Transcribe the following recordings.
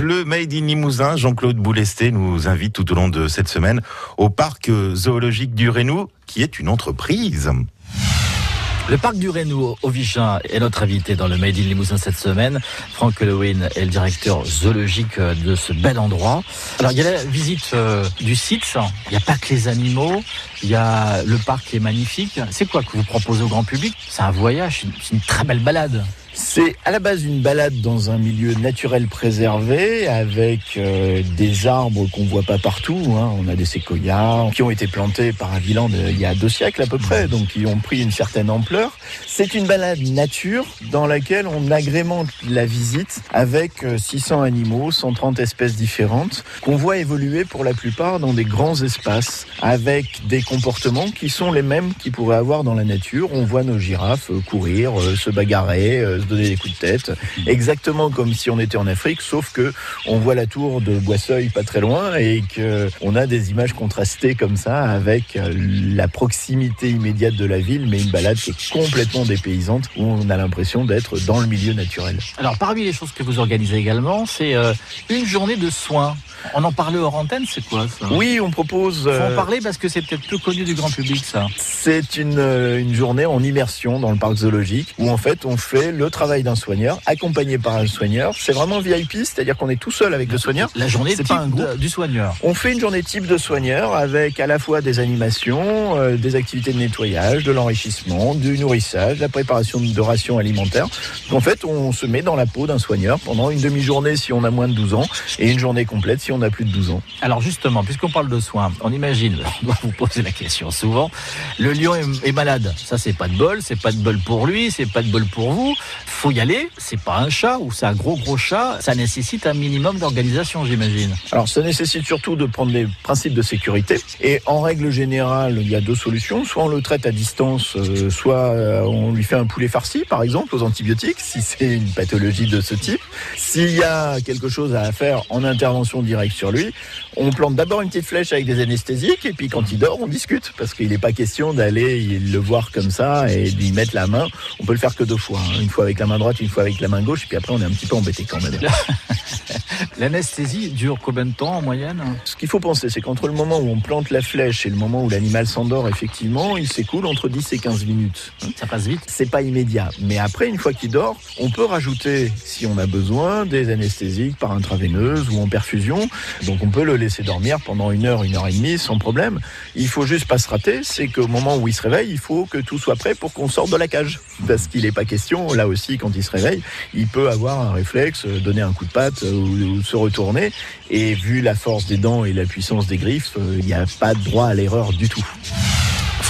Le Made in Limousin, Jean-Claude Boulesté nous invite tout au long de cette semaine au parc zoologique du Rénou, qui est une entreprise. Le parc du Rénou au Vichin est notre invité dans le Made in Limousin cette semaine. Franck Halloween est le directeur zoologique de ce bel endroit. Alors il y a la visite euh, du site, il n'y a pas que les animaux, il y a le parc qui est magnifique. C'est quoi que vous proposez au grand public? C'est un voyage, c'est une très belle balade. C'est à la base une balade dans un milieu naturel préservé avec euh, des arbres qu'on voit pas partout. Hein. On a des séquoias qui ont été plantés par Aviland il y a deux siècles à peu près, donc qui ont pris une certaine ampleur. C'est une balade nature dans laquelle on agrémente la visite avec 600 euh, animaux, 130 espèces différentes qu'on voit évoluer pour la plupart dans des grands espaces avec des comportements qui sont les mêmes qu'ils pourraient avoir dans la nature. On voit nos girafes euh, courir, se bagarrer, donner des coups de tête, exactement comme si on était en Afrique, sauf que on voit la tour de Boisseuil pas très loin et que on a des images contrastées comme ça avec euh, la proximité immédiate de la ville, mais une balade qui est complètement dépaysante où on a l'impression d'être dans le milieu naturel. Alors parmi les choses que vous organisez également, c'est euh, une journée de soins. On en parlait hors antenne, c'est quoi ça? Oui, on propose. Faut en euh, parler parce que c'est peut-être peu connu du grand public, ça. C'est une, une journée en immersion dans le parc zoologique où en fait on fait le travail d'un soigneur accompagné par un soigneur. C'est vraiment VIP, c'est-à-dire qu'on est tout seul avec le soigneur. La journée type pas un du soigneur. On fait une journée type de soigneur avec à la fois des animations, euh, des activités de nettoyage, de l'enrichissement, du nourrissage, la préparation de rations alimentaires. En fait, on se met dans la peau d'un soigneur pendant une demi-journée si on a moins de 12 ans et une journée complète si on a plus de 12 ans. Alors justement, puisqu'on parle de soins, on imagine, on doit vous poser la question souvent, le lion est, malade. Ça, c'est pas de bol, c'est pas de bol pour lui, c'est pas de bol pour vous. Faut y aller. C'est pas un chat ou c'est un gros gros chat. Ça nécessite un minimum d'organisation, j'imagine. Alors, ça nécessite surtout de prendre des principes de sécurité. Et en règle générale, il y a deux solutions. Soit on le traite à distance, euh, soit euh, on lui fait un poulet farci, par exemple, aux antibiotiques, si c'est une pathologie de ce type. S'il y a quelque chose à faire en intervention directe, sur lui. On plante d'abord une petite flèche avec des anesthésiques et puis quand il dort, on discute parce qu'il n'est pas question d'aller le voir comme ça et lui mettre la main. On peut le faire que deux fois, hein. une fois avec la main droite, une fois avec la main gauche, et puis après on est un petit peu embêté quand même. L'anesthésie dure combien de temps en moyenne Ce qu'il faut penser, c'est qu'entre le moment où on plante la flèche et le moment où l'animal s'endort, effectivement, il s'écoule entre 10 et 15 minutes. Ça passe vite C'est pas immédiat. Mais après, une fois qu'il dort, on peut rajouter, si on a besoin, des anesthésiques par intraveineuse ou en perfusion. Donc on peut le laisser dormir pendant une heure, une heure et demie sans problème. Il faut juste pas se rater, c'est qu'au moment où il se réveille, il faut que tout soit prêt pour qu'on sorte de la cage. Parce qu'il n'est pas question, là aussi, quand il se réveille, il peut avoir un réflexe, donner un coup de patte ou, se retourner. Et vu la force des dents et la puissance des griffes, euh, il n'y a pas de droit à l'erreur du tout.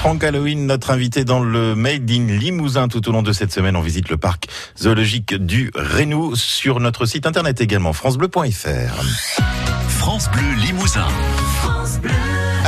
Franck Halloween, notre invité dans le Made in Limousin. Tout au long de cette semaine, on visite le parc zoologique du Rénou sur notre site internet également, francebleu.fr. France Bleu Limousin. France Bleu.